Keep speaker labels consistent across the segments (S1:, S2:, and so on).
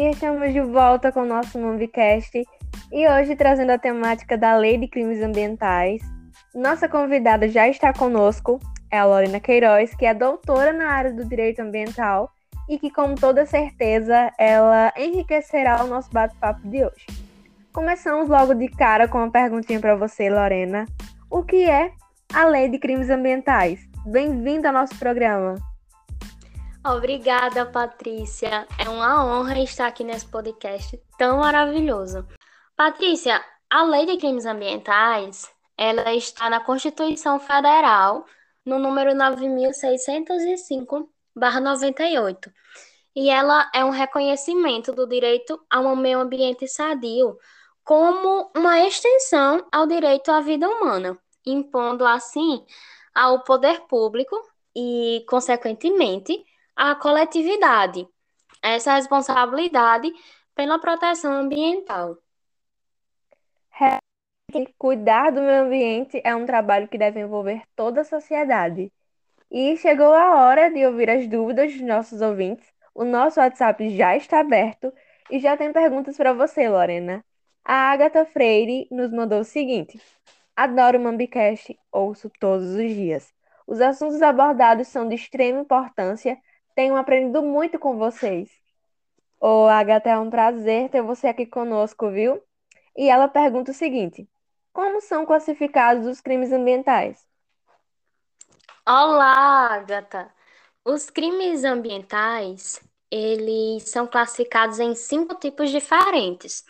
S1: E estamos de volta com o nosso Mombicast e hoje trazendo a temática da Lei de Crimes Ambientais. Nossa convidada já está conosco, é a Lorena Queiroz, que é doutora na área do direito ambiental e que, com toda certeza, ela enriquecerá o nosso bate-papo de hoje. Começamos logo de cara com uma perguntinha para você, Lorena. O que é a Lei de Crimes Ambientais? Bem-vinda ao nosso programa.
S2: Obrigada, Patrícia. É uma honra estar aqui nesse podcast tão maravilhoso. Patrícia, a Lei de Crimes Ambientais, ela está na Constituição Federal, no número 9605/98. E ela é um reconhecimento do direito a um meio ambiente sadio, como uma extensão ao direito à vida humana, impondo assim ao poder público e, consequentemente, à coletividade essa responsabilidade pela proteção ambiental.
S1: Cuidar do meio ambiente é um trabalho que deve envolver toda a sociedade. E chegou a hora de ouvir as dúvidas dos nossos ouvintes. O nosso WhatsApp já está aberto e já tem perguntas para você, Lorena. A Agatha Freire nos mandou o seguinte: Adoro o Mambicast, ouço todos os dias. Os assuntos abordados são de extrema importância. Tenho aprendido muito com vocês. Ô, Agatha, é um prazer ter você aqui conosco, viu? E ela pergunta o seguinte: Como são classificados os crimes ambientais?
S2: Olá, Agatha. Os crimes ambientais, eles são classificados em cinco tipos diferentes.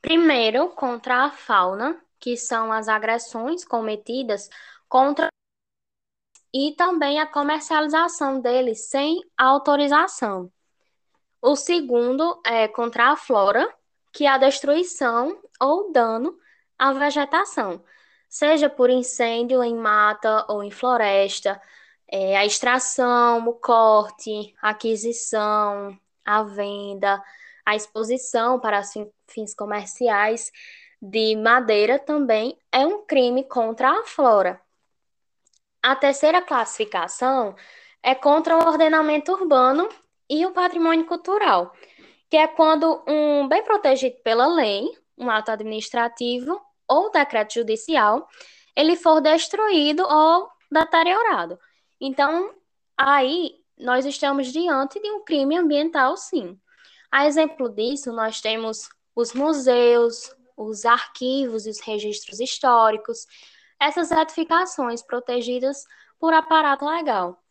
S2: Primeiro, contra a fauna, que são as agressões cometidas contra e também a comercialização deles sem autorização. O segundo é contra a flora, que é a destruição ou dano à vegetação, seja por incêndio em mata ou em floresta, é, a extração, o corte, a aquisição, a venda, a exposição para fins comerciais de madeira também é um crime contra a flora. A terceira classificação é contra o ordenamento urbano e o patrimônio cultural, que é quando um bem protegido pela lei, um ato administrativo ou decreto judicial, ele for destruído ou deteriorado. Então, aí nós estamos diante de um crime ambiental, sim. A exemplo disso, nós temos os museus, os arquivos e os registros históricos, essas edificações protegidas por aparato legal.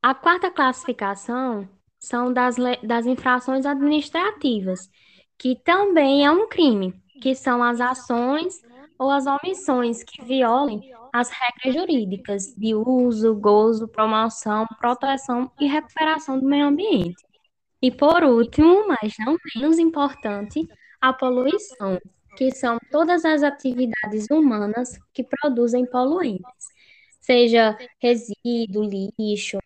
S2: A quarta classificação são das, das infrações administrativas, que também é um crime, que são as ações ou as omissões que violem as regras jurídicas de uso, gozo, promoção, proteção e recuperação do meio ambiente. E por último, mas não menos importante, a poluição, que são todas as atividades humanas que produzem poluentes, seja resíduo, lixo,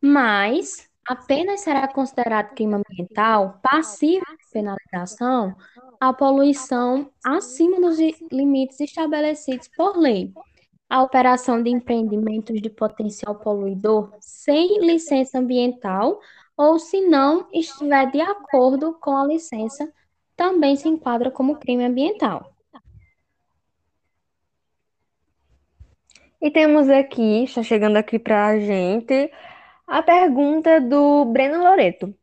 S2: mas apenas será considerado crime ambiental passível de penalização a poluição acima dos limites estabelecidos por lei, a operação de empreendimentos de potencial poluidor sem licença ambiental ou se não estiver de acordo com a licença também se enquadra como crime ambiental.
S1: E temos aqui, está chegando aqui para a gente, a pergunta do Breno Loreto.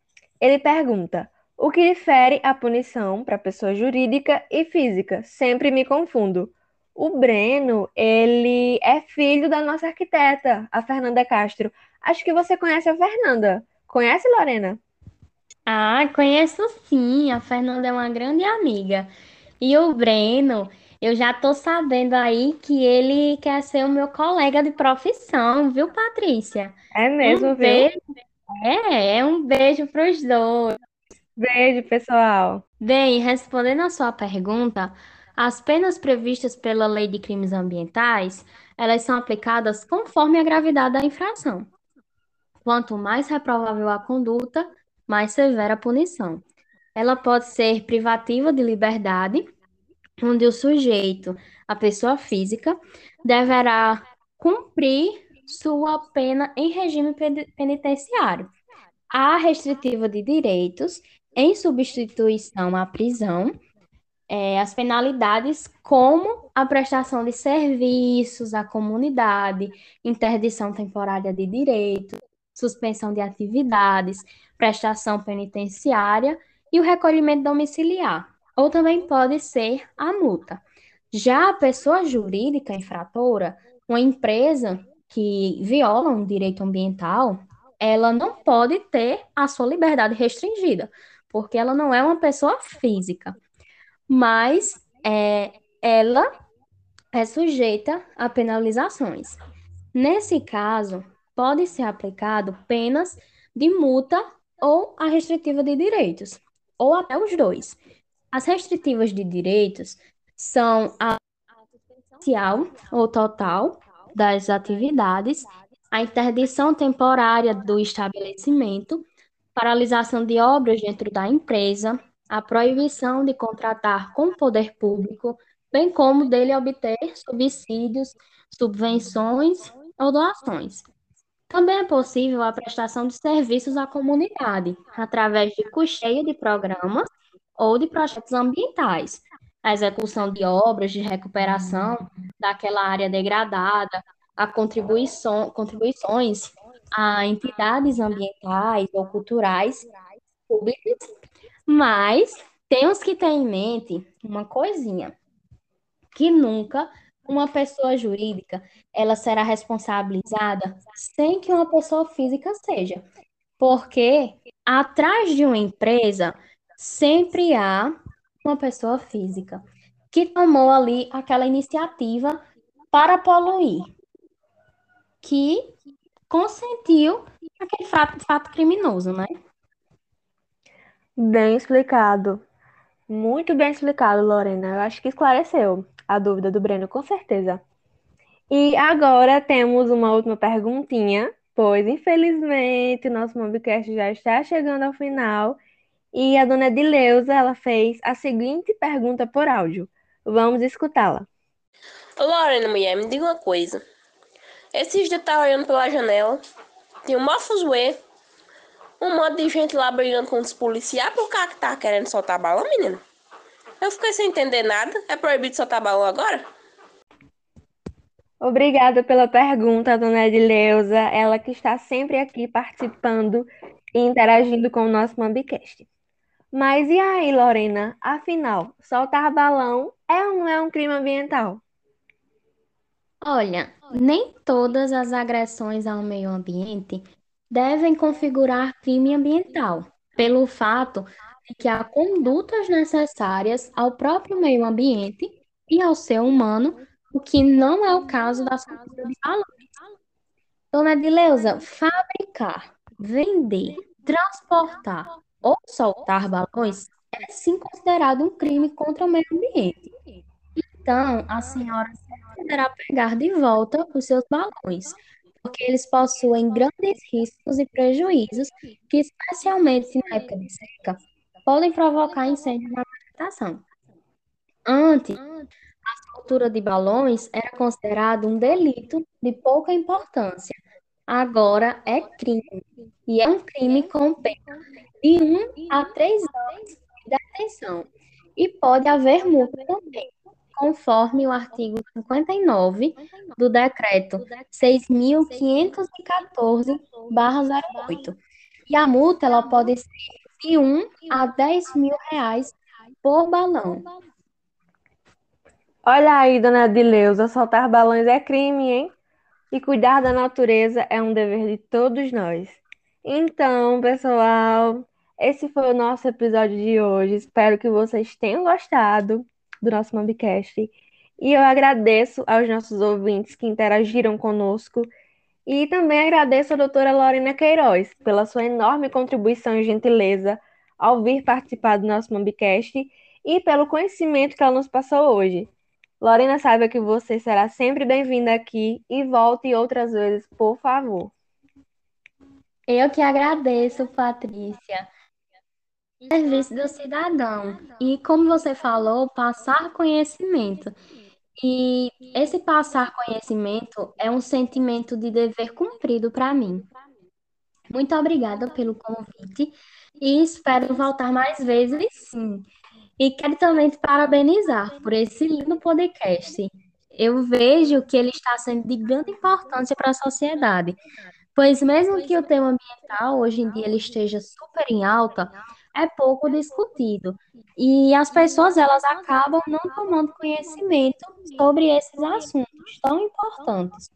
S1: Ele pergunta: o que difere a punição para pessoa jurídica e física? Sempre me confundo. O Breno, ele é filho da nossa arquiteta, a Fernanda Castro. Acho que você conhece a Fernanda. Conhece, Lorena?
S2: Ah, conheço sim. A Fernanda é uma grande amiga. E o Breno, eu já tô sabendo aí que ele quer ser o meu colega de profissão, viu, Patrícia?
S1: É mesmo,
S2: Um
S1: viu?
S2: beijo. É, é um beijo para os dois.
S1: Beijo, pessoal.
S2: Bem, respondendo a sua pergunta, as penas previstas pela Lei de Crimes Ambientais, elas são aplicadas conforme a gravidade da infração. Quanto mais reprovável a conduta, mais severa a punição. Ela pode ser privativa de liberdade, onde o sujeito, a pessoa física, deverá cumprir sua pena em regime penitenciário. a restritiva de direitos, em substituição à prisão, é, as penalidades como a prestação de serviços à comunidade, interdição temporária de direitos, suspensão de atividades, prestação penitenciária e o recolhimento domiciliar, ou também pode ser a multa. Já a pessoa jurídica infratora, uma empresa que viola um direito ambiental, ela não pode ter a sua liberdade restringida, porque ela não é uma pessoa física, mas é, ela é sujeita a penalizações. Nesse caso, pode ser aplicado penas de multa ou a restritiva de direitos, ou até os dois. As restritivas de direitos são a parcial ou total das atividades, a interdição temporária do estabelecimento, paralisação de obras dentro da empresa, a proibição de contratar com o poder público, bem como dele obter subsídios, subvenções ou doações. Também é possível a prestação de serviços à comunidade, através de custeio de programas ou de projetos ambientais, a execução de obras de recuperação daquela área degradada, a contribuição, contribuições a entidades ambientais ou culturais públicas, mas temos que ter em mente uma coisinha, que nunca uma pessoa jurídica ela será responsabilizada sem que uma pessoa física seja, porque atrás de uma empresa sempre há uma pessoa física que tomou ali aquela iniciativa para poluir, que consentiu aquele fato, fato criminoso, né?
S1: Bem explicado. Muito bem explicado, Lorena. Eu acho que esclareceu a dúvida do Breno, com certeza. E agora temos uma última perguntinha, pois infelizmente o nosso Mobcast já está chegando ao final. E a dona Edileuza, ela fez a seguinte pergunta por áudio. Vamos escutá-la.
S3: Lorena, mulher, me diga uma coisa. Esses dias eu olhando pela janela, tinha um mofuzuê, um monte de gente lá brigando com os policiais por causa que tá querendo soltar balão, menina. Eu fiquei sem entender nada. É proibido soltar balão agora?
S1: Obrigada pela pergunta, dona Edileuza. Ela que está sempre aqui participando e interagindo com o nosso Mambicast. Mas e aí, Lorena? Afinal, soltar balão é ou não é um crime ambiental?
S2: Olha, nem todas as agressões ao meio ambiente devem configurar crime ambiental, pelo fato de que há condutas necessárias ao próprio meio ambiente e ao ser humano, o que não é o caso da soltura de balões. Dona Edileuza, fabricar, vender, transportar ou soltar balões é sim considerado um crime contra o meio ambiente. Então, a senhora deverá pegar de volta os seus balões, porque eles possuem grandes riscos e prejuízos que, especialmente na época de seca, podem provocar incêndio na vegetação. Antes, a soltura de balões era considerado um delito de pouca importância. Agora é crime, e é um crime com pena de 1 a 3 anos de detenção. E pode haver multa também, conforme o artigo 59 do decreto 6.514-08. E a multa ela pode ser de 1 a 10 mil reais por balão.
S1: Olha aí, dona Adileuza, soltar balões é crime, hein? E cuidar da natureza é um dever de todos nós. Então, pessoal, esse foi o nosso episódio de hoje. Espero que vocês tenham gostado do nosso Mobcast. E eu agradeço aos nossos ouvintes que interagiram conosco e também agradeço a doutora Lorena Queiroz pela sua enorme contribuição e gentileza ao vir participar do nosso Mambicast e pelo conhecimento que ela nos passou hoje. Lorena, saiba que você será sempre bem-vinda aqui e volte outras vezes, por favor.
S2: Eu que agradeço, Patrícia. Serviço do cidadão. E como você falou, passar conhecimento. E esse passar conhecimento é um sentimento de dever cumprido para mim. Muito obrigada pelo convite e espero voltar mais vezes, sim. E quero também te parabenizar por esse lindo podcast. Eu vejo que ele está sendo de grande importância para a sociedade, pois mesmo que o tema ambiental hoje em dia ele esteja super em alta, é pouco discutido. E as pessoas elas acabam não tomando conhecimento sobre esses assuntos tão importantes.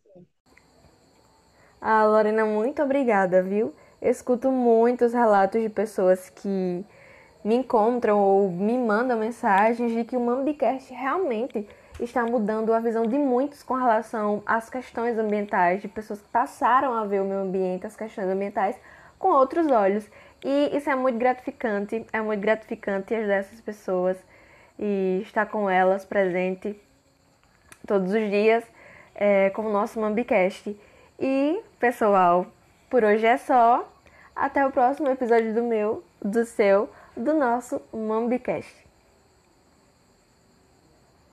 S1: Ah, Lorena, muito obrigada, viu? Escuto muitos relatos de pessoas que me encontram ou me mandam mensagens de que o Mambicast realmente está mudando a visão de muitos com relação às questões ambientais, de pessoas que passaram a ver o meio ambiente, as questões ambientais, com outros olhos. E isso é muito gratificante, é muito gratificante ajudar essas pessoas e estar com elas presente todos os dias é, com o nosso Mambicast. E, pessoal, por hoje é só. Até o próximo episódio do meu, do seu, do nosso Mambicast.